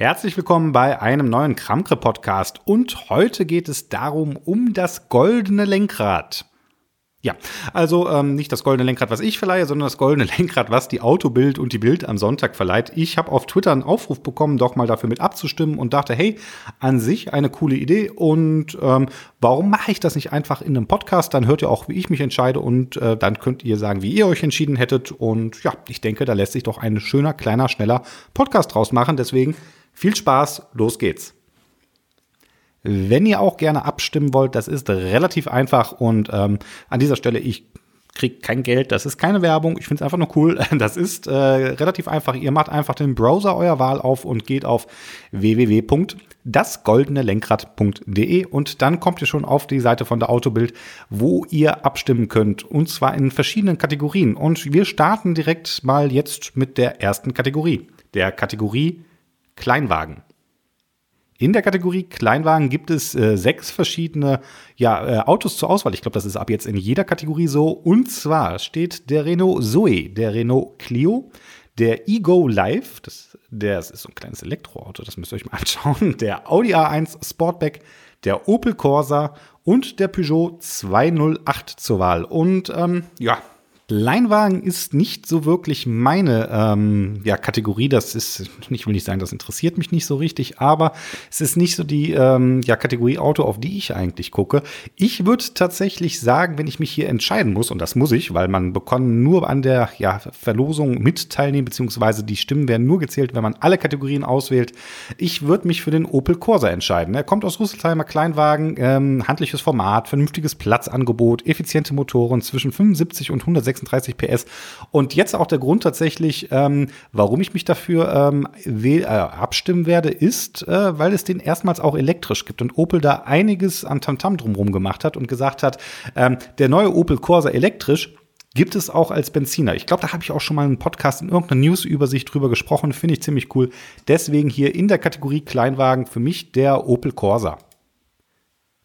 Herzlich willkommen bei einem neuen Kramkre Podcast und heute geht es darum um das goldene Lenkrad. Ja, also ähm, nicht das goldene Lenkrad, was ich verleihe, sondern das goldene Lenkrad, was die Autobild und die Bild am Sonntag verleiht. Ich habe auf Twitter einen Aufruf bekommen, doch mal dafür mit abzustimmen und dachte, hey, an sich eine coole Idee und ähm, warum mache ich das nicht einfach in einem Podcast? Dann hört ihr auch, wie ich mich entscheide und äh, dann könnt ihr sagen, wie ihr euch entschieden hättet. Und ja, ich denke, da lässt sich doch ein schöner, kleiner, schneller Podcast draus machen. Deswegen viel Spaß, los geht's. Wenn ihr auch gerne abstimmen wollt, das ist relativ einfach und ähm, an dieser Stelle, ich kriege kein Geld, das ist keine Werbung, ich finde es einfach nur cool. Das ist äh, relativ einfach. Ihr macht einfach den Browser eurer Wahl auf und geht auf www.dasgoldenelenkrad.de und dann kommt ihr schon auf die Seite von der Autobild, wo ihr abstimmen könnt und zwar in verschiedenen Kategorien. Und wir starten direkt mal jetzt mit der ersten Kategorie, der Kategorie Kleinwagen. In der Kategorie Kleinwagen gibt es äh, sechs verschiedene ja, äh, Autos zur Auswahl. Ich glaube, das ist ab jetzt in jeder Kategorie so. Und zwar steht der Renault Zoe, der Renault Clio, der Ego Live, das, das ist so ein kleines Elektroauto, das müsst ihr euch mal anschauen, der Audi A1 Sportback, der Opel Corsa und der Peugeot 208 zur Wahl. Und ähm, ja, Kleinwagen ist nicht so wirklich meine ähm, ja, Kategorie. Das ist, ich will nicht sagen, das interessiert mich nicht so richtig, aber es ist nicht so die ähm, ja, Kategorie Auto, auf die ich eigentlich gucke. Ich würde tatsächlich sagen, wenn ich mich hier entscheiden muss, und das muss ich, weil man bekommt nur an der ja, Verlosung mit teilnehmen, beziehungsweise die Stimmen werden nur gezählt, wenn man alle Kategorien auswählt. Ich würde mich für den Opel Corsa entscheiden. Er kommt aus Rüsselsheimer Kleinwagen, ähm, handliches Format, vernünftiges Platzangebot, effiziente Motoren zwischen 75 und 106 36 PS. Und jetzt auch der Grund tatsächlich, ähm, warum ich mich dafür ähm, äh, abstimmen werde, ist, äh, weil es den erstmals auch elektrisch gibt und Opel da einiges an Tamtam drumherum gemacht hat und gesagt hat, ähm, der neue Opel Corsa elektrisch gibt es auch als Benziner. Ich glaube, da habe ich auch schon mal einen Podcast in irgendeiner News-Übersicht drüber gesprochen. Finde ich ziemlich cool. Deswegen hier in der Kategorie Kleinwagen für mich der Opel Corsa.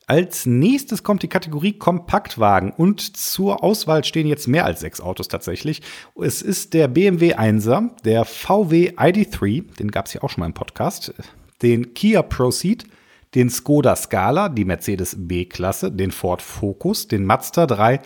Als nächstes kommt die Kategorie Kompaktwagen und zur Auswahl stehen jetzt mehr als sechs Autos tatsächlich. Es ist der BMW 1er, der VW ID3, den gab es ja auch schon mal im Podcast, den Kia Proceed, den Skoda Scala, die Mercedes B-Klasse, den Ford Focus, den Mazda 3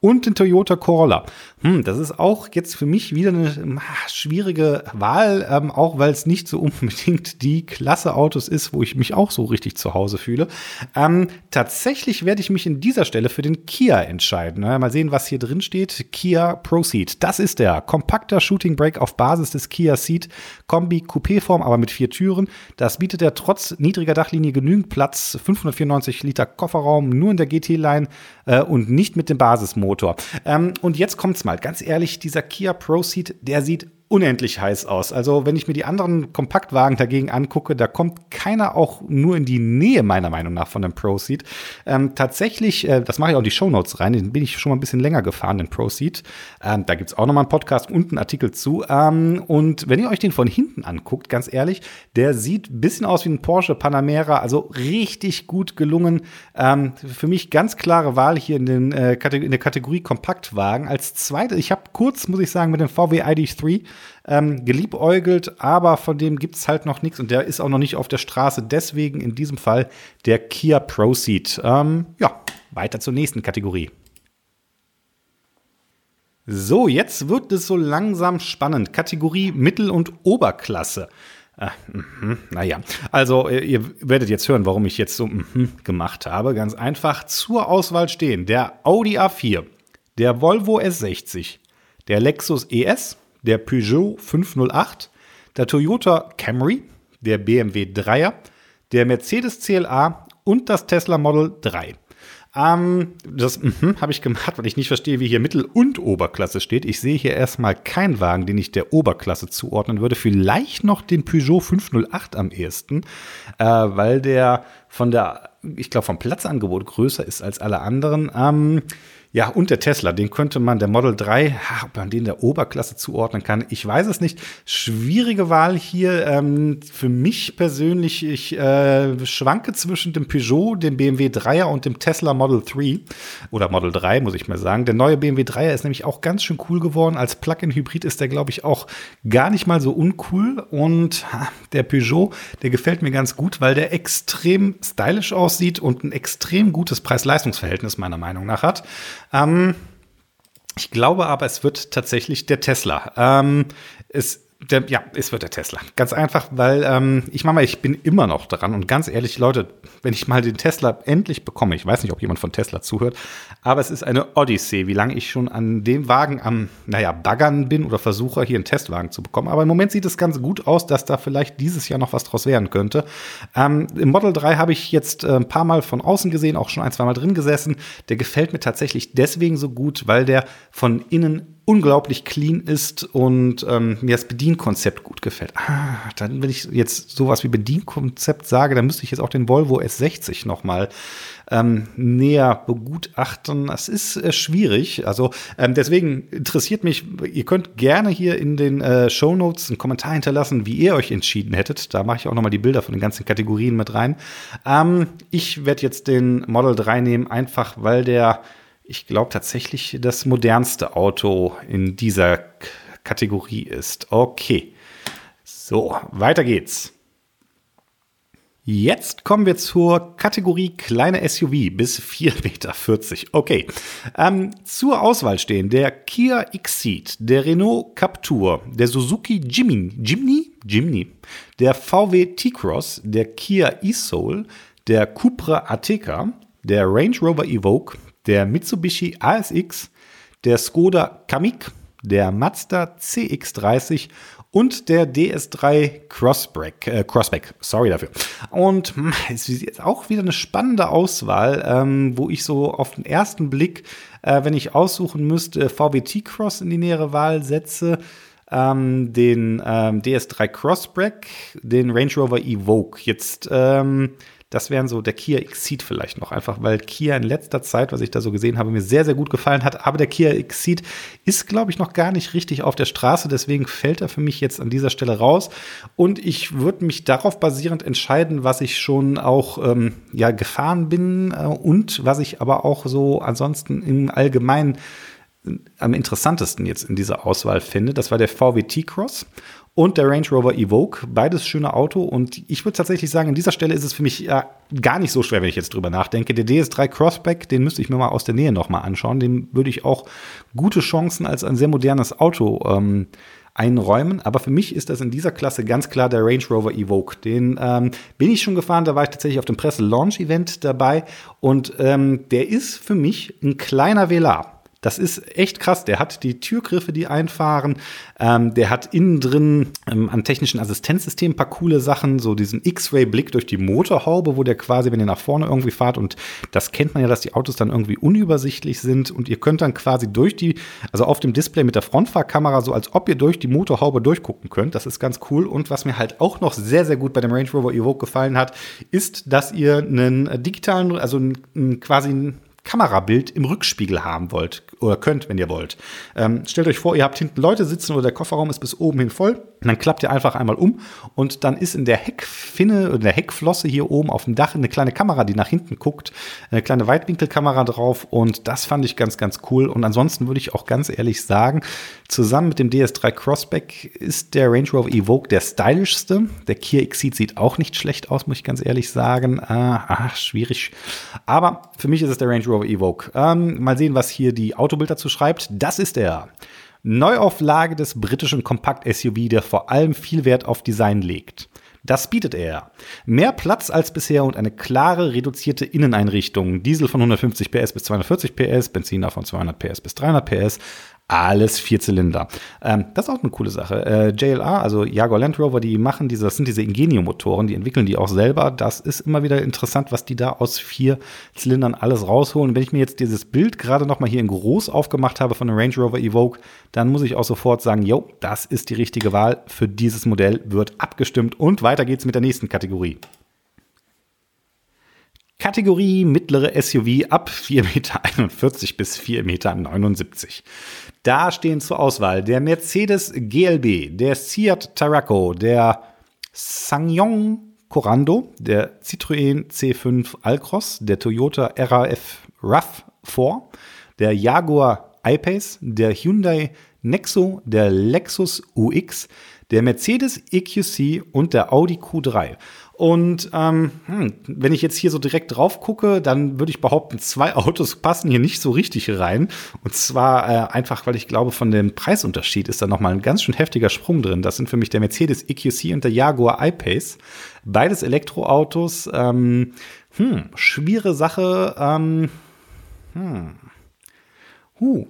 und den Toyota Corolla. Hm, das ist auch jetzt für mich wieder eine ah, schwierige Wahl, ähm, auch weil es nicht so unbedingt die Klasse Autos ist, wo ich mich auch so richtig zu Hause fühle. Ähm, tatsächlich werde ich mich in dieser Stelle für den Kia entscheiden. Mal sehen, was hier drin steht. Kia Proceed. Das ist der kompakter Shooting Brake auf Basis des Kia Ceed Kombi Coupé-Form, aber mit vier Türen. Das bietet er trotz niedriger Dachlinie genügend Platz. 594 Liter Kofferraum, nur in der GT-Line äh, und nicht mit dem Basismotor. Ähm, und jetzt kommt's mal. Ganz ehrlich, dieser Kia Proceed, der sieht unendlich heiß aus. Also wenn ich mir die anderen Kompaktwagen dagegen angucke, da kommt keiner auch nur in die Nähe meiner Meinung nach von dem Proceed. Ähm, tatsächlich, äh, das mache ich auch in die Shownotes rein, den bin ich schon mal ein bisschen länger gefahren, den Proceed. Ähm, da gibt's auch noch mal einen Podcast und einen Artikel zu. Ähm, und wenn ihr euch den von hinten anguckt, ganz ehrlich, der sieht ein bisschen aus wie ein Porsche Panamera, also richtig gut gelungen. Ähm, für mich ganz klare Wahl hier in, den, äh, in der Kategorie Kompaktwagen. Als zweite, ich habe kurz, muss ich sagen, mit dem VW ID3 ähm, geliebäugelt, aber von dem gibt es halt noch nichts und der ist auch noch nicht auf der Straße. Deswegen in diesem Fall der Kia Proceed. Ähm, ja, weiter zur nächsten Kategorie. So, jetzt wird es so langsam spannend. Kategorie Mittel- und Oberklasse. Ah, naja, also äh, ihr werdet jetzt hören, warum ich jetzt so mh, gemacht habe. Ganz einfach zur Auswahl stehen der Audi A4, der Volvo S60, der Lexus ES, der Peugeot 508, der Toyota Camry, der BMW 3er, der Mercedes CLA und das Tesla Model 3. Ähm, das mm habe ich gemacht, weil ich nicht verstehe, wie hier Mittel- und Oberklasse steht. Ich sehe hier erstmal keinen Wagen, den ich der Oberklasse zuordnen würde. Vielleicht noch den Peugeot 508 am ehesten, äh, weil der von der, ich glaube, vom Platzangebot größer ist als alle anderen. Ähm, Ja, und der Tesla, den könnte man, der Model 3, ob man den der Oberklasse zuordnen kann, ich weiß es nicht. Schwierige Wahl hier. Ähm, für mich persönlich, ich äh, schwanke zwischen dem Peugeot, dem BMW 3er und dem Tesla Model 3 oder Model 3, muss ich mal sagen. Der neue BMW 3er ist nämlich auch ganz schön cool geworden. Als Plug-in-Hybrid ist der, glaube ich, auch gar nicht mal so uncool. Und der Peugeot, der gefällt mir ganz gut, weil der extrem stylisch aussieht und ein extrem gutes Preis-Leistungs-Verhältnis meiner Meinung nach hat. Ähm, ich glaube aber, es wird tatsächlich der Tesla. Ähm, es der, ja, es wird der Tesla. Ganz einfach, weil ähm, ich mache mal, ich bin immer noch dran und ganz ehrlich, Leute, wenn ich mal den Tesla endlich bekomme, ich weiß nicht, ob jemand von Tesla zuhört, aber es ist eine Odyssee, wie lange ich schon an dem Wagen am, naja, Baggern bin oder versuche, hier einen Testwagen zu bekommen. Aber im Moment sieht es ganz gut aus, dass da vielleicht dieses Jahr noch was draus werden könnte. Ähm, Im Model 3 habe ich jetzt äh, ein paar Mal von außen gesehen, auch schon ein, zwei Mal drin gesessen. Der gefällt mir tatsächlich deswegen so gut, weil der von innen unglaublich clean ist und ähm, mir das Bedienkonzept gut gefällt. Ah, dann, wenn ich jetzt sowas wie Bedienkonzept sage, dann müsste ich jetzt auch den Volvo S60 noch mal ähm, näher begutachten. Das ist äh, schwierig. Also ähm, deswegen interessiert mich, ihr könnt gerne hier in den äh, Show Notes einen Kommentar hinterlassen, wie ihr euch entschieden hättet. Da mache ich auch noch mal die Bilder von den ganzen Kategorien mit rein. Ähm, ich werde jetzt den Model 3 nehmen, einfach weil der ich glaube tatsächlich das modernste Auto in dieser K Kategorie ist. Okay. So, weiter geht's. Jetzt kommen wir zur Kategorie kleine SUV bis 4,40 Meter. Okay. Ähm, zur Auswahl stehen der Kia Exceed, der Renault Captur, der Suzuki Jimny, Jimny, Jimny, der VW T-Cross, der Kia e-Soul, der Cupra Ateca, der Range Rover Evoque, der Mitsubishi ASX, der Skoda Kamiq, der Mazda CX30 und der DS3 Crossback, äh, Crossback, sorry dafür. Und hm, es ist jetzt auch wieder eine spannende Auswahl, ähm, wo ich so auf den ersten Blick, äh, wenn ich aussuchen müsste, VWT Cross in die nähere Wahl setze, ähm, den ähm, DS3 Crossback, den Range Rover Evoque. Jetzt ähm, das wären so der Kia Exceed vielleicht noch, einfach weil Kia in letzter Zeit, was ich da so gesehen habe, mir sehr, sehr gut gefallen hat. Aber der Kia Exceed ist, glaube ich, noch gar nicht richtig auf der Straße. Deswegen fällt er für mich jetzt an dieser Stelle raus. Und ich würde mich darauf basierend entscheiden, was ich schon auch ähm, ja, gefahren bin äh, und was ich aber auch so ansonsten im Allgemeinen äh, am interessantesten jetzt in dieser Auswahl finde. Das war der VW T-Cross und der Range Rover Evoque. Beides schöne Auto. Und ich würde tatsächlich sagen, an dieser Stelle ist es für mich ja, gar nicht so schwer, wenn ich jetzt drüber nachdenke. Der DS3 Crossback, den müsste ich mir mal aus der Nähe nochmal anschauen. Dem würde ich auch gute Chancen als ein sehr modernes Auto ähm, einräumen. Aber für mich ist das in dieser Klasse ganz klar der Range Rover Evoque. Den ähm, bin ich schon gefahren, da war ich tatsächlich auf dem Presse-Launch-Event dabei. Und ähm, der ist für mich ein kleiner Velar. Das ist echt krass. Der hat die Türgriffe, die einfahren. Ähm, der hat innen drin ähm, an technischen Assistenzsystemen ein paar coole Sachen. So diesen X-Ray-Blick durch die Motorhaube, wo der quasi, wenn ihr nach vorne irgendwie fahrt, und das kennt man ja, dass die Autos dann irgendwie unübersichtlich sind. Und ihr könnt dann quasi durch die, also auf dem Display mit der Frontfahrkamera, so als ob ihr durch die Motorhaube durchgucken könnt. Das ist ganz cool. Und was mir halt auch noch sehr, sehr gut bei dem Range Rover Evoque gefallen hat, ist, dass ihr einen digitalen, also einen, quasi einen Kamerabild im Rückspiegel haben wollt oder könnt, wenn ihr wollt. Ähm, stellt euch vor, ihr habt hinten Leute sitzen oder der Kofferraum ist bis oben hin voll. Dann klappt ihr einfach einmal um und dann ist in der Heckfinne oder der Heckflosse hier oben auf dem Dach eine kleine Kamera, die nach hinten guckt, eine kleine Weitwinkelkamera drauf und das fand ich ganz, ganz cool. Und ansonsten würde ich auch ganz ehrlich sagen, zusammen mit dem DS3 Crossback ist der Range Rover Evoque der stylischste. Der Kia Exceed sieht auch nicht schlecht aus, muss ich ganz ehrlich sagen. Ah, ach, schwierig. Aber für mich ist es der Range Rover Evoque. Ähm, mal sehen, was hier die Autobild dazu schreibt. Das ist er. Neuauflage des britischen Kompakt-SUV, der vor allem viel Wert auf Design legt. Das bietet er. Mehr Platz als bisher und eine klare, reduzierte Inneneinrichtung. Diesel von 150 PS bis 240 PS, Benziner von 200 PS bis 300 PS, alles Vierzylinder. Ähm, das ist auch eine coole Sache. Äh, JLR, also Jaguar Land Rover, die machen diese, das sind diese Ingenio-Motoren, die entwickeln die auch selber. Das ist immer wieder interessant, was die da aus vier Zylindern alles rausholen. wenn ich mir jetzt dieses Bild gerade noch mal hier in groß aufgemacht habe von der Range Rover Evoque, dann muss ich auch sofort sagen, jo, das ist die richtige Wahl für dieses Modell, wird abgestimmt und weiter geht's mit der nächsten Kategorie. Kategorie mittlere SUV ab 4,41 Meter bis 4,79 Meter. Da stehen zur Auswahl der Mercedes GLB, der Seat Tarraco, der Sangyong Corando, der Citroën C5 Alcross, der Toyota RAF RAV4, der Jaguar I-Pace, der Hyundai Nexo, der Lexus UX, der Mercedes EQC und der Audi Q3. Und ähm, hm, wenn ich jetzt hier so direkt drauf gucke, dann würde ich behaupten, zwei Autos passen hier nicht so richtig rein. Und zwar äh, einfach, weil ich glaube, von dem Preisunterschied ist da nochmal ein ganz schön heftiger Sprung drin. Das sind für mich der Mercedes EQC und der Jaguar I-Pace. Beides Elektroautos. Ähm, hm, schwere Sache. Ähm, hm. Huh.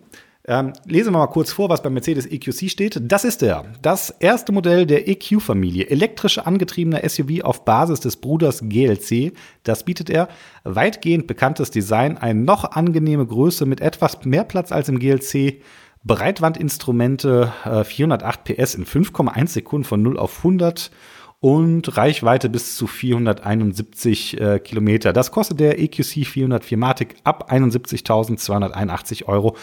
Ähm, lesen wir mal kurz vor, was beim Mercedes EQC steht. Das ist er. Das erste Modell der EQ-Familie. Elektrisch angetriebener SUV auf Basis des Bruders GLC. Das bietet er. Weitgehend bekanntes Design, eine noch angenehme Größe mit etwas mehr Platz als im GLC. Breitwandinstrumente, äh, 408 PS in 5,1 Sekunden von 0 auf 100 und Reichweite bis zu 471 äh, Kilometer. Das kostet der EQC 404 Matic ab 71.281 Euro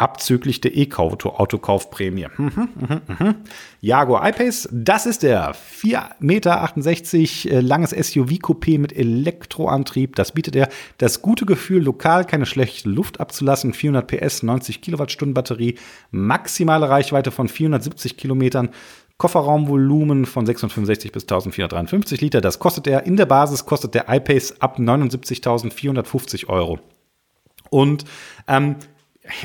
abzüglich der E-Auto-Autokaufprämie. Mhm, mhm, mhm. Jaguar I-Pace, das ist der 4,68 Meter langes SUV-Coupé mit Elektroantrieb. Das bietet er das gute Gefühl, lokal keine schlechte Luft abzulassen. 400 PS, 90 Kilowattstunden Batterie, maximale Reichweite von 470 Kilometern. Kofferraumvolumen von 665 bis 1453 Liter. Das kostet er. In der Basis kostet der iPace ab 79.450 Euro. Und ähm,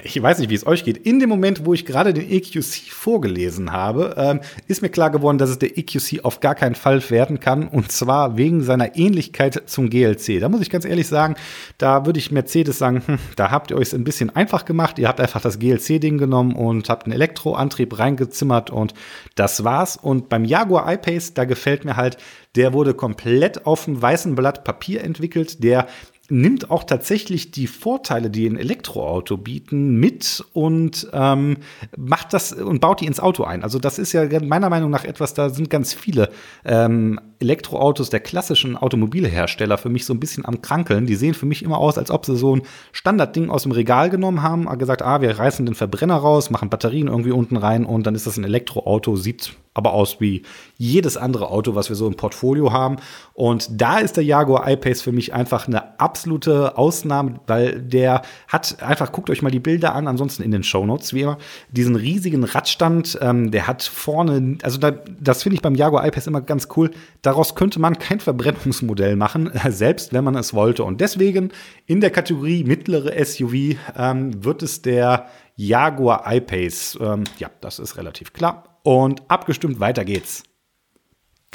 ich weiß nicht, wie es euch geht. In dem Moment, wo ich gerade den EQC vorgelesen habe, ähm, ist mir klar geworden, dass es der EQC auf gar keinen Fall werden kann. Und zwar wegen seiner Ähnlichkeit zum GLC. Da muss ich ganz ehrlich sagen, da würde ich Mercedes sagen, hm, da habt ihr euch ein bisschen einfach gemacht. Ihr habt einfach das GLC-Ding genommen und habt einen Elektroantrieb reingezimmert und das war's. Und beim Jaguar I-Pace, da gefällt mir halt, der wurde komplett auf dem weißen Blatt Papier entwickelt. Der nimmt auch tatsächlich die Vorteile, die ein Elektroauto bieten, mit und ähm, macht das und baut die ins Auto ein. Also das ist ja meiner Meinung nach etwas, da sind ganz viele ähm, Elektroautos der klassischen Automobilhersteller für mich so ein bisschen am Krankeln. Die sehen für mich immer aus, als ob sie so ein Standardding aus dem Regal genommen haben, gesagt, ah, wir reißen den Verbrenner raus, machen Batterien irgendwie unten rein und dann ist das ein Elektroauto, sieht aber aus wie jedes andere Auto, was wir so im Portfolio haben. Und da ist der Jaguar I-Pace für mich einfach eine absolute Ausnahme, weil der hat einfach, guckt euch mal die Bilder an, ansonsten in den Shownotes, wie immer, diesen riesigen Radstand, ähm, der hat vorne, also da, das finde ich beim Jaguar I-Pace immer ganz cool, daraus könnte man kein Verbrennungsmodell machen, selbst wenn man es wollte. Und deswegen in der Kategorie mittlere SUV ähm, wird es der Jaguar I-Pace. Ähm, ja, das ist relativ klar und abgestimmt weiter geht's.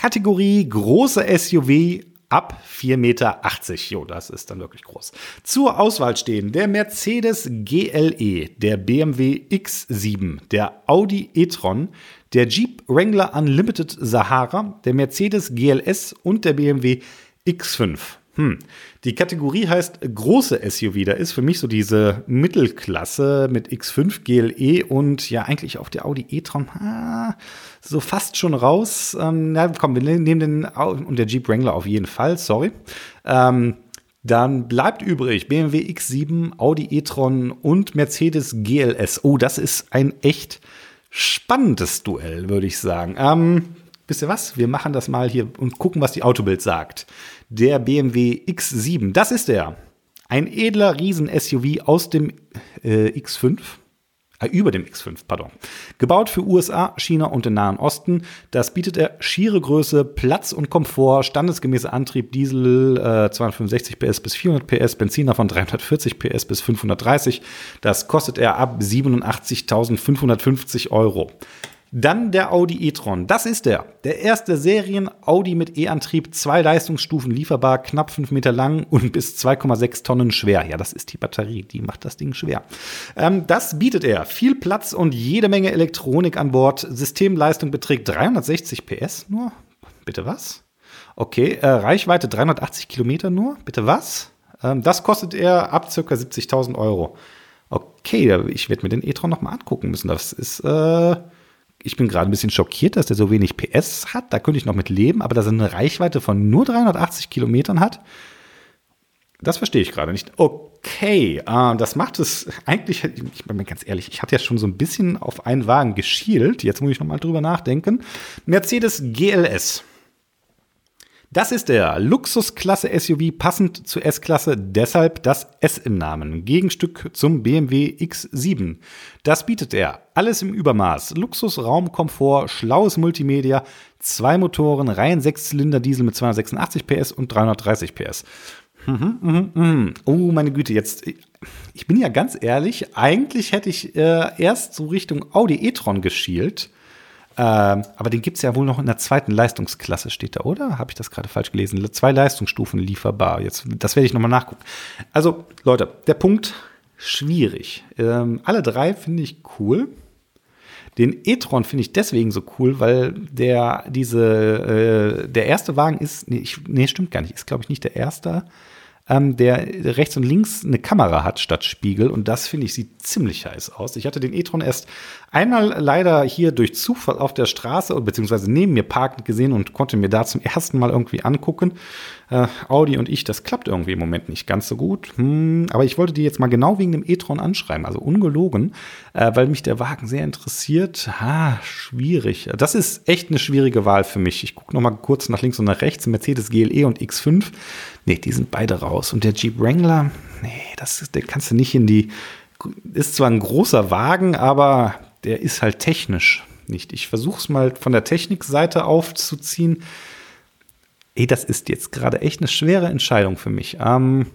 Kategorie große SUV ab 4,80 Meter. Jo, das ist dann wirklich groß. Zur Auswahl stehen der Mercedes GLE, der BMW X7, der Audi e-tron, der Jeep Wrangler Unlimited Sahara, der Mercedes GLS und der BMW X5. Hm. Die Kategorie heißt große SUV. Da ist für mich so diese Mittelklasse mit X5 GLE und ja eigentlich auf der Audi e-tron ah, so fast schon raus. Ähm, na, komm, wir nehmen den und der Jeep Wrangler auf jeden Fall. Sorry. Ähm, dann bleibt übrig BMW X7, Audi e-tron und Mercedes GLS. Oh, das ist ein echt spannendes Duell, würde ich sagen. Ähm, wisst ihr was? Wir machen das mal hier und gucken, was die Autobild sagt der BMW X7. Das ist er. Ein edler Riesen-SUV aus dem äh, X5. Äh, über dem X5, pardon. Gebaut für USA, China und den Nahen Osten. Das bietet er schiere Größe, Platz und Komfort, standesgemäßer Antrieb, Diesel äh, 265 PS bis 400 PS, Benziner von 340 PS bis 530. Das kostet er ab 87.550 Euro. Dann der Audi e-tron. Das ist der. Der erste Serien-Audi mit E-Antrieb, zwei Leistungsstufen lieferbar, knapp 5 Meter lang und bis 2,6 Tonnen schwer. Ja, das ist die Batterie, die macht das Ding schwer. Ähm, das bietet er. Viel Platz und jede Menge Elektronik an Bord. Systemleistung beträgt 360 PS nur. Bitte was? Okay, äh, Reichweite 380 Kilometer nur. Bitte was? Ähm, das kostet er ab ca. 70.000 Euro. Okay, ich werde mir den e-tron noch mal angucken müssen. Das ist äh, ich bin gerade ein bisschen schockiert, dass der so wenig PS hat. Da könnte ich noch mit leben, aber dass er eine Reichweite von nur 380 Kilometern hat. Das verstehe ich gerade nicht. Okay, äh, das macht es eigentlich, ich bin mir ganz ehrlich, ich hatte ja schon so ein bisschen auf einen Wagen geschielt. Jetzt muss ich nochmal drüber nachdenken. Mercedes GLS. Das ist der Luxusklasse SUV passend zur S-Klasse, deshalb das S im Namen. Gegenstück zum BMW X7. Das bietet er. Alles im Übermaß. Luxus, Raum, Komfort, schlaues Multimedia, zwei Motoren, Reihen 6 Zylinder Diesel mit 286 PS und 330 PS. Mhm, mhm, mhm. Oh, meine Güte, jetzt. Ich bin ja ganz ehrlich, eigentlich hätte ich äh, erst so Richtung Audi e-tron geschielt. Ähm, aber den gibt es ja wohl noch in der zweiten Leistungsklasse, steht da, oder? Habe ich das gerade falsch gelesen? Zwei Leistungsstufen lieferbar. Jetzt, das werde ich nochmal nachgucken. Also, Leute, der Punkt schwierig. Ähm, alle drei finde ich cool. Den e-tron finde ich deswegen so cool, weil der diese äh, der erste Wagen ist, nee, ich, nee stimmt gar nicht, ist glaube ich nicht der erste ähm, der rechts und links eine Kamera hat statt Spiegel. Und das finde ich sieht ziemlich heiß aus. Ich hatte den e-tron erst einmal leider hier durch Zufall auf der Straße beziehungsweise neben mir parkend gesehen und konnte mir da zum ersten Mal irgendwie angucken. Äh, Audi und ich, das klappt irgendwie im Moment nicht ganz so gut. Hm, aber ich wollte die jetzt mal genau wegen dem e-tron anschreiben, also ungelogen, äh, weil mich der Wagen sehr interessiert. Ha, schwierig. Das ist echt eine schwierige Wahl für mich. Ich gucke noch mal kurz nach links und nach rechts. Mercedes GLE und X5. Nee, die sind beide raus. Und der Jeep Wrangler, nee, das der kannst du nicht in die. Ist zwar ein großer Wagen, aber der ist halt technisch nicht. Ich versuche es mal von der Technikseite aufzuziehen. Ey, das ist jetzt gerade echt eine schwere Entscheidung für mich. Ähm,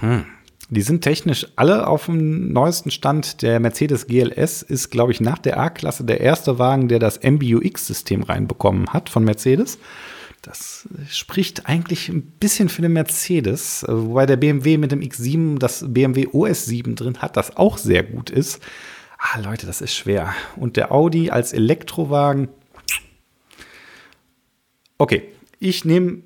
hm. Die sind technisch alle auf dem neuesten Stand. Der Mercedes GLS ist, glaube ich, nach der A-Klasse der erste Wagen, der das MBUX-System reinbekommen hat von Mercedes. Das spricht eigentlich ein bisschen für den Mercedes, wobei der BMW mit dem X7 das BMW OS 7 drin hat, das auch sehr gut ist. Ah, Leute, das ist schwer. Und der Audi als Elektrowagen. Okay, ich nehme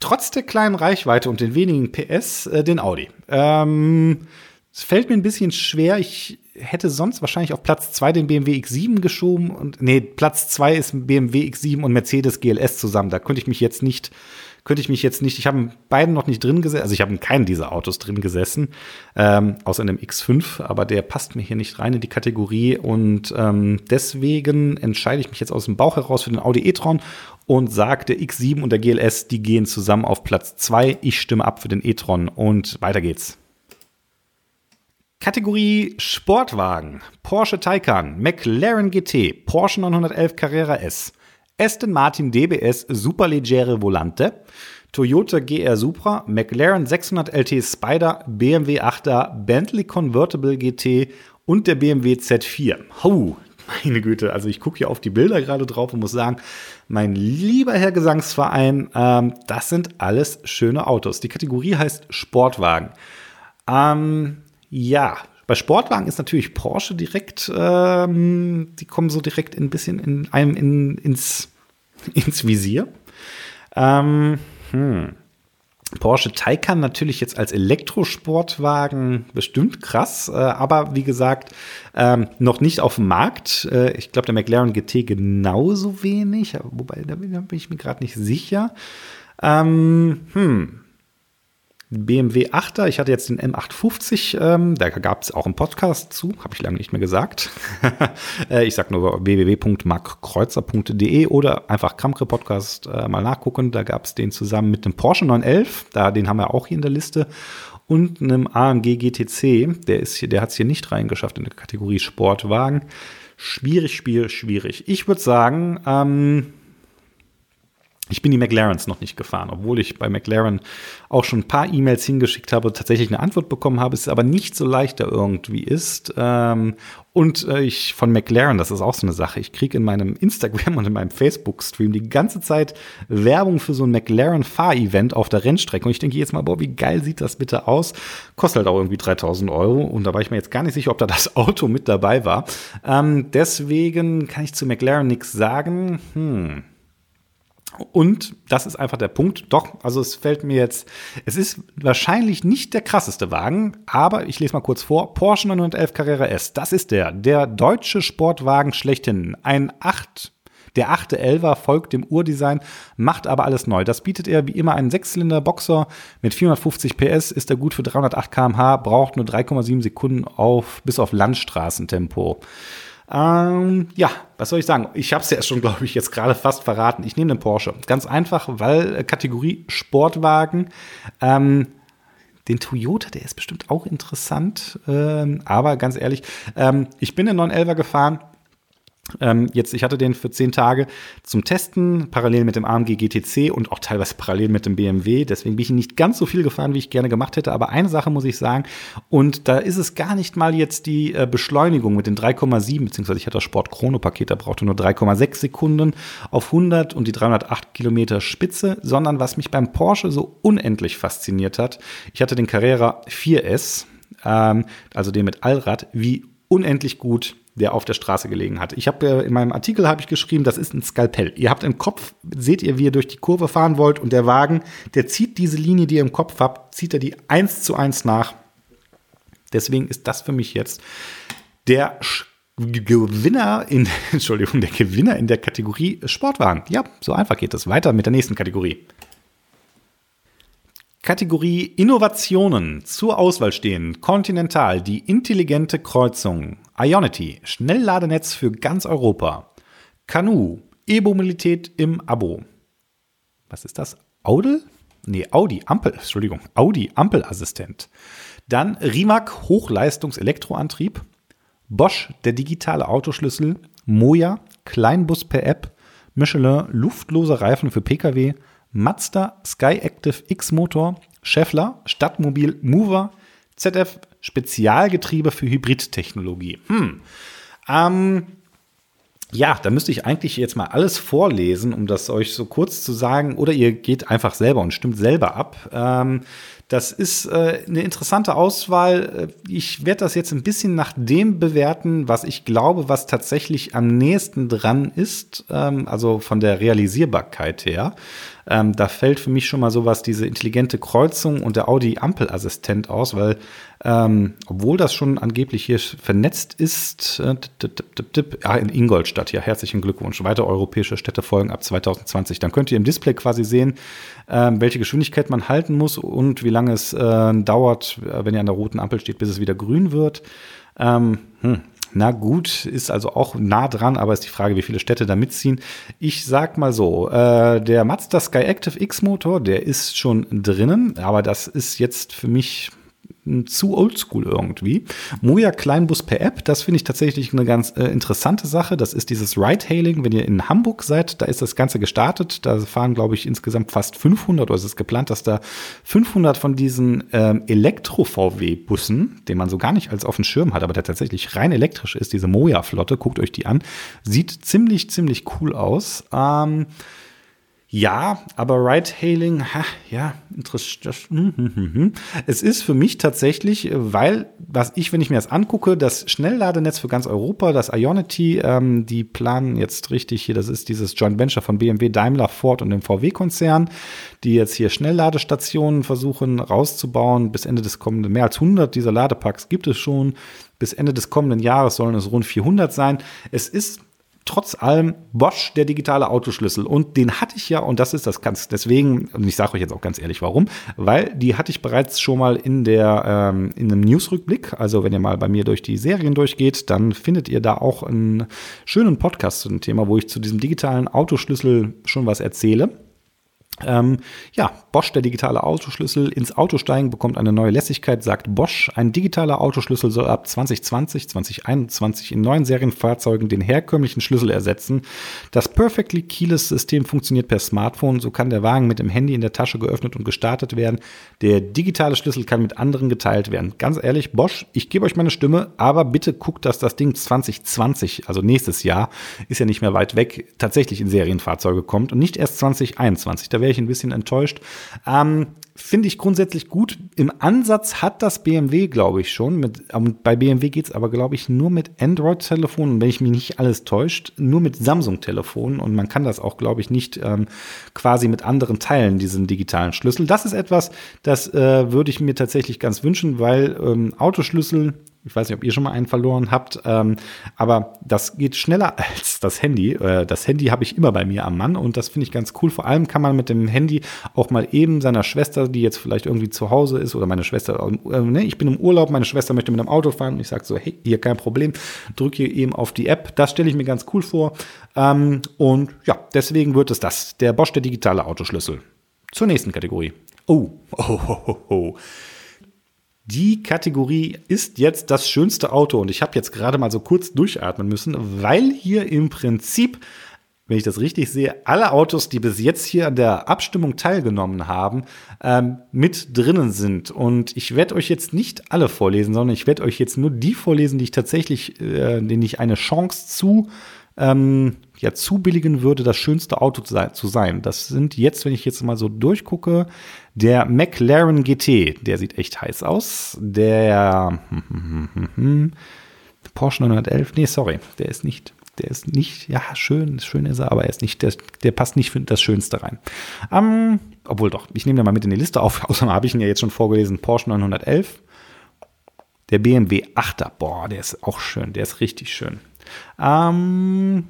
trotz der kleinen Reichweite und den wenigen PS äh, den Audi. Ähm, es fällt mir ein bisschen schwer. Ich hätte sonst wahrscheinlich auf Platz 2 den BMW X7 geschoben und nee, Platz 2 ist BMW X7 und Mercedes GLS zusammen. Da könnte ich mich jetzt nicht könnte ich mich jetzt nicht, ich habe beiden noch nicht drin gesessen, also ich habe in keinen dieser Autos drin gesessen, ähm, außer in dem X5, aber der passt mir hier nicht rein in die Kategorie und ähm, deswegen entscheide ich mich jetzt aus dem Bauch heraus für den Audi e-tron und sage, der X7 und der GLS, die gehen zusammen auf Platz 2. Ich stimme ab für den e-tron und weiter geht's. Kategorie Sportwagen. Porsche Taycan, McLaren GT, Porsche 911 Carrera S, Aston Martin DBS Superleggere Volante, Toyota GR Supra, McLaren 600 LT Spider, BMW 8er, Bentley Convertible GT und der BMW Z4. Hau, meine Güte, also ich gucke hier auf die Bilder gerade drauf und muss sagen, mein lieber Herr Gesangsverein, ähm, das sind alles schöne Autos. Die Kategorie heißt Sportwagen. Ähm, ja, bei Sportwagen ist natürlich Porsche direkt, ähm, die kommen so direkt ein bisschen in einem in, ins, ins Visier. Ähm, hm. Porsche Taycan natürlich jetzt als Elektrosportwagen bestimmt krass, äh, aber wie gesagt, ähm, noch nicht auf dem Markt. Äh, ich glaube, der McLaren GT genauso wenig, wobei da bin ich mir gerade nicht sicher. Ähm, hm. BMW 8er, ich hatte jetzt den M850, ähm, da gab es auch einen Podcast zu, habe ich lange nicht mehr gesagt. Äh, ich sage nur www.markkreuzer.de oder einfach Kramkre Podcast äh, mal nachgucken. Da gab es den zusammen mit dem Porsche 911, da, den haben wir auch hier in der Liste, und einem AMG GTC, der, der hat es hier nicht reingeschafft in der Kategorie Sportwagen. Schwierig, schwierig, schwierig. Ich würde sagen, ähm, ich bin die McLarens noch nicht gefahren, obwohl ich bei McLaren auch schon ein paar E-Mails hingeschickt habe, tatsächlich eine Antwort bekommen habe, es aber nicht so leicht da irgendwie ist. Ähm, und äh, ich von McLaren, das ist auch so eine Sache, ich kriege in meinem Instagram und in meinem Facebook-Stream die ganze Zeit Werbung für so ein McLaren-Fahr-Event auf der Rennstrecke. Und ich denke jetzt mal, boah, wie geil sieht das bitte aus? Kostet halt auch irgendwie 3000 Euro. Und da war ich mir jetzt gar nicht sicher, ob da das Auto mit dabei war. Ähm, deswegen kann ich zu McLaren nichts sagen. Hm. Und das ist einfach der Punkt. Doch, also es fällt mir jetzt, es ist wahrscheinlich nicht der krasseste Wagen, aber ich lese mal kurz vor. Porsche 911 Carrera S, das ist der, der deutsche Sportwagen schlechthin. Ein 8, Der 811er folgt dem Urdesign, macht aber alles neu. Das bietet er wie immer einen Sechszylinder-Boxer mit 450 PS, ist er gut für 308 km/h, braucht nur 3,7 Sekunden auf, bis auf Landstraßentempo. Ähm, ja, was soll ich sagen? Ich habe es ja schon, glaube ich, jetzt gerade fast verraten. Ich nehme den Porsche. Ganz einfach, weil äh, Kategorie Sportwagen. Ähm, den Toyota, der ist bestimmt auch interessant. Ähm, aber ganz ehrlich, ähm, ich bin den 911er gefahren ähm, jetzt, ich hatte den für zehn Tage zum Testen, parallel mit dem AMG GTC und auch teilweise parallel mit dem BMW. Deswegen bin ich nicht ganz so viel gefahren, wie ich gerne gemacht hätte. Aber eine Sache muss ich sagen, und da ist es gar nicht mal jetzt die äh, Beschleunigung mit den 3,7, beziehungsweise ich hatte das Sport Chrono Paket, da brauchte nur 3,6 Sekunden auf 100 und die 308 Kilometer Spitze, sondern was mich beim Porsche so unendlich fasziniert hat, ich hatte den Carrera 4S, ähm, also den mit Allrad, wie unendlich gut der auf der Straße gelegen hat. Ich habe äh, in meinem Artikel habe ich geschrieben, das ist ein Skalpell. Ihr habt im Kopf, seht ihr, wie ihr durch die Kurve fahren wollt und der Wagen, der zieht diese Linie, die ihr im Kopf habt, zieht er die eins zu eins nach. Deswegen ist das für mich jetzt der Gewinner in, Entschuldigung, der Gewinner in der Kategorie Sportwagen. Ja, so einfach geht es. Weiter mit der nächsten Kategorie. Kategorie Innovationen zur Auswahl stehen Continental, die intelligente Kreuzung, Ionity, Schnellladenetz für ganz Europa, Canoe, E-Mobilität im Abo. Was ist das? Audel? Nee, Audi, Ampel, Entschuldigung, Audi, Ampelassistent. Dann Rimac, Hochleistungs-Elektroantrieb, Bosch, der digitale Autoschlüssel, Moja, Kleinbus per App, Michelin, luftlose Reifen für Pkw, Mazda Sky Active X Motor, Scheffler Stadtmobil Mover, ZF Spezialgetriebe für Hybridtechnologie. Hm. Ähm, ja, da müsste ich eigentlich jetzt mal alles vorlesen, um das euch so kurz zu sagen. Oder ihr geht einfach selber und stimmt selber ab. Ähm, das ist äh, eine interessante Auswahl. Äh, ich werde das jetzt ein bisschen nach dem bewerten, was ich glaube, was tatsächlich am nächsten dran ist, ähm, also von der Realisierbarkeit her. Ähm, da fällt für mich schon mal sowas, diese intelligente Kreuzung und der Audi-Ampelassistent aus, weil ähm, obwohl das schon angeblich hier vernetzt ist, äh, ja, in Ingolstadt, ja, herzlichen Glückwunsch. Weitere europäische Städte folgen ab 2020. Dann könnt ihr im Display quasi sehen, äh, welche Geschwindigkeit man halten muss und wie lange es äh, dauert, wenn ihr an der roten Ampel steht, bis es wieder grün wird. Ähm, hm, na gut, ist also auch nah dran, aber ist die Frage, wie viele Städte da mitziehen. Ich sag mal so, äh, der Mazda Sky Active X Motor, der ist schon drinnen, aber das ist jetzt für mich zu oldschool irgendwie. Moja Kleinbus per App, das finde ich tatsächlich eine ganz äh, interessante Sache. Das ist dieses Ride-Hailing. Wenn ihr in Hamburg seid, da ist das Ganze gestartet. Da fahren, glaube ich, insgesamt fast 500 oder es ist geplant, dass da 500 von diesen ähm, Elektro-VW-Bussen, den man so gar nicht als auf dem Schirm hat, aber der tatsächlich rein elektrisch ist, diese Moja-Flotte, guckt euch die an, sieht ziemlich, ziemlich cool aus. Ähm, ja, aber Ride-Hailing, ja, interessant. Hm, hm, hm, es ist für mich tatsächlich, weil, was ich, wenn ich mir das angucke, das Schnellladenetz für ganz Europa, das Ionity, ähm, die planen jetzt richtig hier, das ist dieses Joint Venture von BMW, Daimler, Ford und dem VW-Konzern, die jetzt hier Schnellladestationen versuchen rauszubauen. Bis Ende des kommenden, mehr als 100 dieser Ladepacks gibt es schon. Bis Ende des kommenden Jahres sollen es rund 400 sein. Es ist trotz allem Bosch der digitale Autoschlüssel. Und den hatte ich ja, und das ist das ganz, deswegen, und ich sage euch jetzt auch ganz ehrlich, warum, weil die hatte ich bereits schon mal in der, ähm, in einem Newsrückblick. Also wenn ihr mal bei mir durch die Serien durchgeht, dann findet ihr da auch einen schönen Podcast zu dem Thema, wo ich zu diesem digitalen Autoschlüssel schon was erzähle. Ähm, ja, Bosch, der digitale Autoschlüssel, ins Auto steigen bekommt eine neue Lässigkeit, sagt Bosch. Ein digitaler Autoschlüssel soll ab 2020, 2021 in neuen Serienfahrzeugen den herkömmlichen Schlüssel ersetzen. Das Perfectly Keyless System funktioniert per Smartphone, so kann der Wagen mit dem Handy in der Tasche geöffnet und gestartet werden. Der digitale Schlüssel kann mit anderen geteilt werden. Ganz ehrlich, Bosch, ich gebe euch meine Stimme, aber bitte guckt, dass das Ding 2020, also nächstes Jahr, ist ja nicht mehr weit weg, tatsächlich in Serienfahrzeuge kommt und nicht erst 2021. Da wäre ich ein bisschen enttäuscht. Ähm, finde ich grundsätzlich gut. Im Ansatz hat das BMW, glaube ich, schon. Mit, bei BMW geht es aber, glaube ich, nur mit Android-Telefonen, wenn ich mich nicht alles täuscht, nur mit Samsung-Telefonen. Und man kann das auch, glaube ich, nicht ähm, quasi mit anderen teilen, diesen digitalen Schlüssel. Das ist etwas, das äh, würde ich mir tatsächlich ganz wünschen, weil ähm, Autoschlüssel ich weiß nicht, ob ihr schon mal einen verloren habt, ähm, aber das geht schneller als das Handy. Äh, das Handy habe ich immer bei mir am Mann und das finde ich ganz cool. Vor allem kann man mit dem Handy auch mal eben seiner Schwester, die jetzt vielleicht irgendwie zu Hause ist oder meine Schwester, äh, ne, ich bin im Urlaub, meine Schwester möchte mit einem Auto fahren und ich sage so, hey, hier kein Problem, drücke hier eben auf die App. Das stelle ich mir ganz cool vor. Ähm, und ja, deswegen wird es das, der Bosch, der digitale Autoschlüssel. Zur nächsten Kategorie. Oh, oh, oh, oh, oh. Die Kategorie ist jetzt das schönste Auto und ich habe jetzt gerade mal so kurz durchatmen müssen, weil hier im Prinzip, wenn ich das richtig sehe, alle Autos, die bis jetzt hier an der Abstimmung teilgenommen haben, ähm, mit drinnen sind. Und ich werde euch jetzt nicht alle vorlesen, sondern ich werde euch jetzt nur die vorlesen, die ich tatsächlich, äh, denen ich eine Chance zu ähm, ja zubilligen würde, das schönste Auto zu sein. Das sind jetzt, wenn ich jetzt mal so durchgucke, der McLaren GT, der sieht echt heiß aus. Der Porsche 911, nee, sorry, der ist nicht, der ist nicht, ja, schön, schön ist er, aber er ist nicht, der, der passt nicht für das Schönste rein. Ähm, obwohl doch, ich nehme den mal mit in die Liste auf, außerdem habe ich ihn ja jetzt schon vorgelesen, Porsche 911. Der BMW 8er, boah, der ist auch schön, der ist richtig schön. Ähm,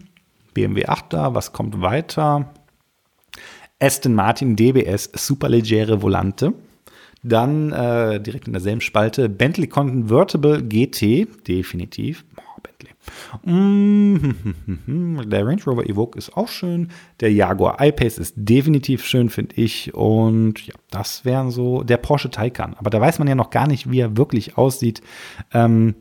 BMW 8er, was kommt weiter? Aston Martin DBS Superleggere Volante. Dann äh, direkt in derselben Spalte Bentley Convertible GT, definitiv. Mm, der Range Rover Evoque ist auch schön. Der Jaguar I-Pace ist definitiv schön, finde ich. Und ja, das wären so der Porsche Taycan. Aber da weiß man ja noch gar nicht, wie er wirklich aussieht. Ähm,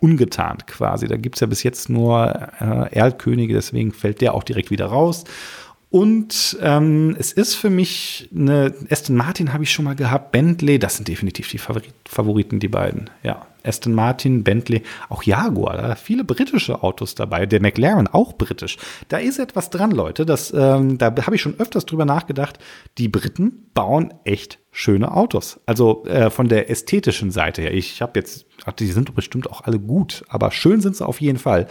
ungetarnt quasi. Da gibt es ja bis jetzt nur äh, Erlkönige, deswegen fällt der auch direkt wieder raus. Und ähm, es ist für mich eine Aston Martin habe ich schon mal gehabt, Bentley, das sind definitiv die Favoriten, die beiden. Ja, Aston Martin, Bentley, auch Jaguar, da viele britische Autos dabei, der McLaren auch britisch. Da ist etwas dran, Leute. Das, ähm, da habe ich schon öfters drüber nachgedacht. Die Briten bauen echt schöne Autos. Also äh, von der ästhetischen Seite her. Ich habe jetzt, ach, die sind bestimmt auch alle gut, aber schön sind sie auf jeden Fall.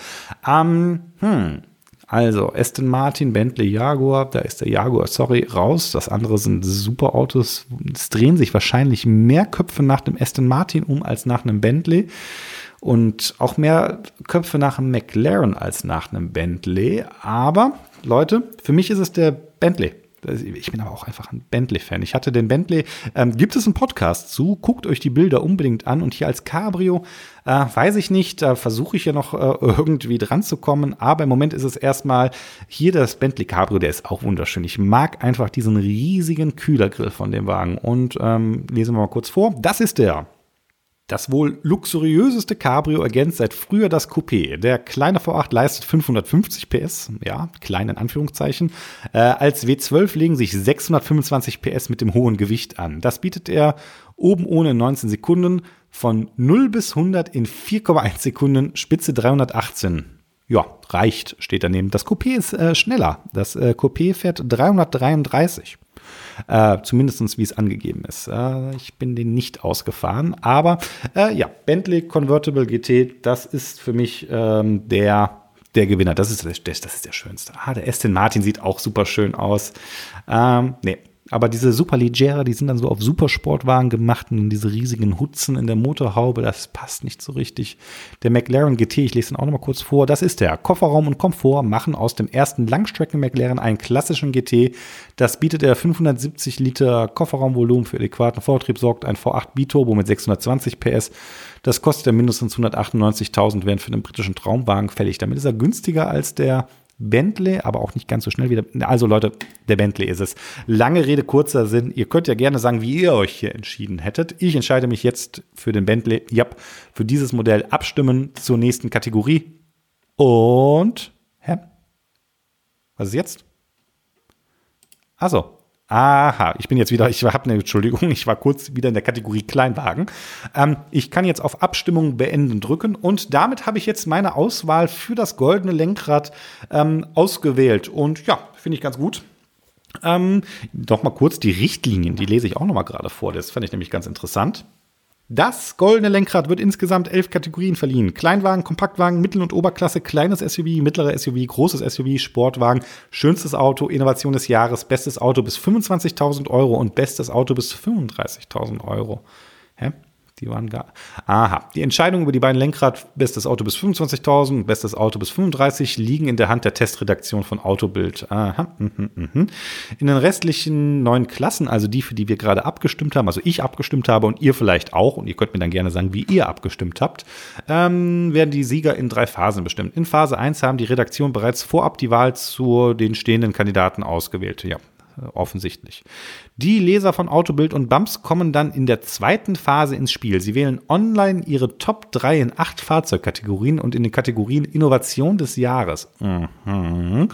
Ähm, hm, also Aston Martin, Bentley, Jaguar, da ist der Jaguar, sorry, raus. Das andere sind super Autos. Es drehen sich wahrscheinlich mehr Köpfe nach dem Aston Martin um als nach einem Bentley. Und auch mehr Köpfe nach einem McLaren als nach einem Bentley. Aber Leute, für mich ist es der Bentley. Ich bin aber auch einfach ein Bentley-Fan. Ich hatte den Bentley, ähm, gibt es einen Podcast zu, guckt euch die Bilder unbedingt an und hier als Cabrio, äh, weiß ich nicht, da versuche ich ja noch äh, irgendwie dran zu kommen, aber im Moment ist es erstmal hier das Bentley Cabrio, der ist auch wunderschön. Ich mag einfach diesen riesigen Kühlergrill von dem Wagen und ähm, lesen wir mal kurz vor. Das ist der das wohl luxuriöseste Cabrio ergänzt seit früher das Coupé. Der kleine V8 leistet 550 PS, ja, klein in Anführungszeichen. Äh, als W12 legen sich 625 PS mit dem hohen Gewicht an. Das bietet er oben ohne 19 Sekunden von 0 bis 100 in 4,1 Sekunden, Spitze 318. Ja, reicht, steht daneben. Das Coupé ist äh, schneller. Das äh, Coupé fährt 333. Äh, Zumindest wie es angegeben ist. Äh, ich bin den nicht ausgefahren. Aber äh, ja, Bentley Convertible GT, das ist für mich ähm, der, der Gewinner. Das ist, das, das ist der schönste. Ah, der Aston Martin sieht auch super schön aus. Ähm, nee, aber diese Superleggera, die sind dann so auf Supersportwagen gemacht und diese riesigen Hutzen in der Motorhaube, das passt nicht so richtig. Der McLaren GT, ich lese ihn auch noch mal kurz vor, das ist der. Kofferraum und Komfort machen aus dem ersten Langstrecken-McLaren einen klassischen GT. Das bietet er 570 Liter Kofferraumvolumen für adäquaten Vortrieb, sorgt ein V8 Biturbo mit 620 PS. Das kostet er mindestens 198.000, während für den britischen Traumwagen fällig. Damit ist er günstiger als der Bentley, aber auch nicht ganz so schnell wieder. Also Leute, der Bentley ist es. Lange Rede, kurzer Sinn. Ihr könnt ja gerne sagen, wie ihr euch hier entschieden hättet. Ich entscheide mich jetzt für den Bentley. Ja, für dieses Modell abstimmen zur nächsten Kategorie. Und, hä? Was ist jetzt? Also, Aha, ich bin jetzt wieder, ich habe eine Entschuldigung, ich war kurz wieder in der Kategorie Kleinwagen. Ähm, ich kann jetzt auf Abstimmung beenden drücken und damit habe ich jetzt meine Auswahl für das goldene Lenkrad ähm, ausgewählt. Und ja, finde ich ganz gut. Ähm, noch mal kurz die Richtlinien, die lese ich auch noch mal gerade vor. Das fand ich nämlich ganz interessant. Das goldene Lenkrad wird insgesamt elf Kategorien verliehen. Kleinwagen, Kompaktwagen, Mittel- und Oberklasse, kleines SUV, mittlerer SUV, großes SUV, Sportwagen, schönstes Auto, Innovation des Jahres, bestes Auto bis 25.000 Euro und bestes Auto bis 35.000 Euro. Hä? Die waren gar. Aha. Die Entscheidungen über die beiden Lenkrad, bestes Auto bis 25.000, bestes Auto bis 35 liegen in der Hand der Testredaktion von Autobild. Aha. Mhm, mhm. In den restlichen neun Klassen, also die, für die wir gerade abgestimmt haben, also ich abgestimmt habe und ihr vielleicht auch, und ihr könnt mir dann gerne sagen, wie ihr abgestimmt habt, ähm, werden die Sieger in drei Phasen bestimmt. In Phase 1 haben die Redaktion bereits vorab die Wahl zu den stehenden Kandidaten ausgewählt. Ja, offensichtlich. Die Leser von Autobild und Bumps kommen dann in der zweiten Phase ins Spiel. Sie wählen online ihre Top 3 in acht Fahrzeugkategorien und in den Kategorien Innovation des Jahres. Mhm.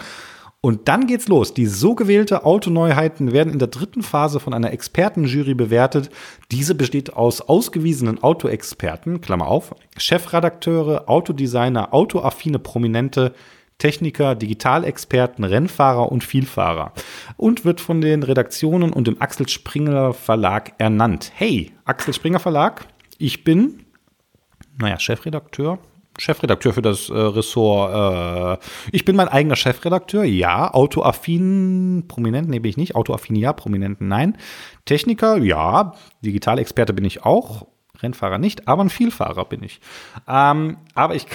Und dann geht's los. Die so gewählte Autoneuheiten werden in der dritten Phase von einer Expertenjury bewertet. Diese besteht aus ausgewiesenen Autoexperten, Klammer auf, Chefredakteure, Autodesigner, autoaffine Prominente, Techniker, Digitalexperten, Rennfahrer und Vielfahrer und wird von den Redaktionen und dem Axel Springer Verlag ernannt. Hey, Axel Springer Verlag, ich bin, naja, Chefredakteur, Chefredakteur für das äh, Ressort. Äh, ich bin mein eigener Chefredakteur, ja. Autoaffin, prominent, bin ich nicht. Autoaffin, ja. Prominenten, nein. Techniker, ja. Digitalexperte bin ich auch. Rennfahrer nicht, aber ein Vielfahrer bin ich. Ähm, aber ich,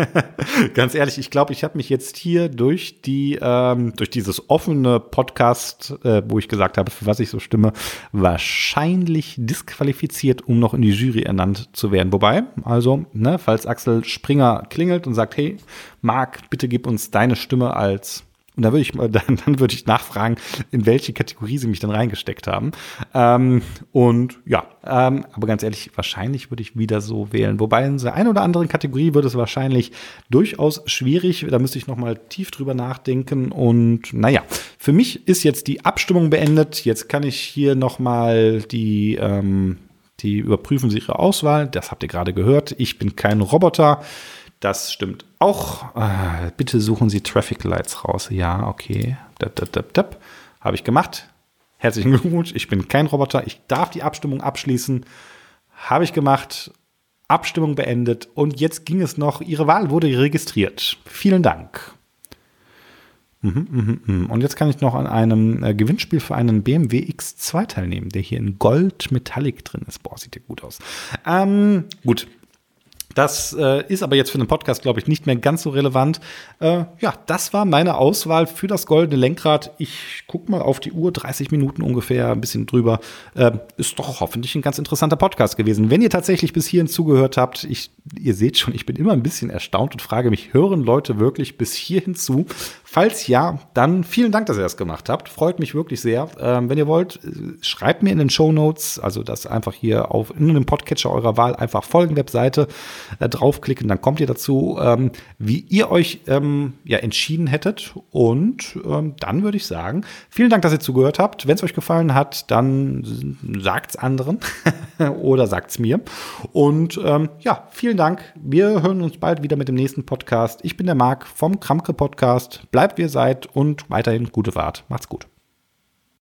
ganz ehrlich, ich glaube, ich habe mich jetzt hier durch die, ähm, durch dieses offene Podcast, äh, wo ich gesagt habe, für was ich so stimme, wahrscheinlich disqualifiziert, um noch in die Jury ernannt zu werden. Wobei, also, ne, falls Axel Springer klingelt und sagt, hey, Marc, bitte gib uns deine Stimme als und da würde ich mal, dann, dann würde ich nachfragen, in welche Kategorie sie mich dann reingesteckt haben. Ähm, und ja, ähm, aber ganz ehrlich, wahrscheinlich würde ich wieder so wählen. Wobei in der einen oder anderen Kategorie wird es wahrscheinlich durchaus schwierig. Da müsste ich noch mal tief drüber nachdenken. Und naja, für mich ist jetzt die Abstimmung beendet. Jetzt kann ich hier noch mal die ähm, die überprüfen sie ihre Auswahl. Das habt ihr gerade gehört. Ich bin kein Roboter. Das stimmt auch. Äh, bitte suchen Sie Traffic Lights raus. Ja, okay. Habe ich gemacht. Herzlichen Glückwunsch. Ich bin kein Roboter. Ich darf die Abstimmung abschließen. Habe ich gemacht. Abstimmung beendet. Und jetzt ging es noch. Ihre Wahl wurde registriert. Vielen Dank. Mhm, mh, mh. Und jetzt kann ich noch an einem äh, Gewinnspiel für einen BMW X2 teilnehmen, der hier in Gold Metallic drin ist. Boah, sieht der gut aus. Ähm, gut, das äh, ist aber jetzt für den Podcast, glaube ich, nicht mehr ganz so relevant. Äh, ja, das war meine Auswahl für das goldene Lenkrad. Ich gucke mal auf die Uhr, 30 Minuten ungefähr, ein bisschen drüber. Äh, ist doch hoffentlich ein ganz interessanter Podcast gewesen. Wenn ihr tatsächlich bis hierhin zugehört habt, ich, ihr seht schon, ich bin immer ein bisschen erstaunt und frage mich, hören Leute wirklich bis hierhin zu? Falls ja, dann vielen Dank, dass ihr das gemacht habt. Freut mich wirklich sehr. Ähm, wenn ihr wollt, schreibt mir in den Show Notes, also das einfach hier auf in einem Podcatcher eurer Wahl einfach folgen Webseite äh, draufklicken, dann kommt ihr dazu, ähm, wie ihr euch ähm, ja entschieden hättet. Und ähm, dann würde ich sagen, vielen Dank, dass ihr zugehört habt. Wenn es euch gefallen hat, dann sagt's anderen oder sagt's mir. Und ähm, ja, vielen Dank. Wir hören uns bald wieder mit dem nächsten Podcast. Ich bin der Marc vom Kramke Podcast. Bleibt wie ihr seid und weiterhin gute Fahrt. Macht's gut.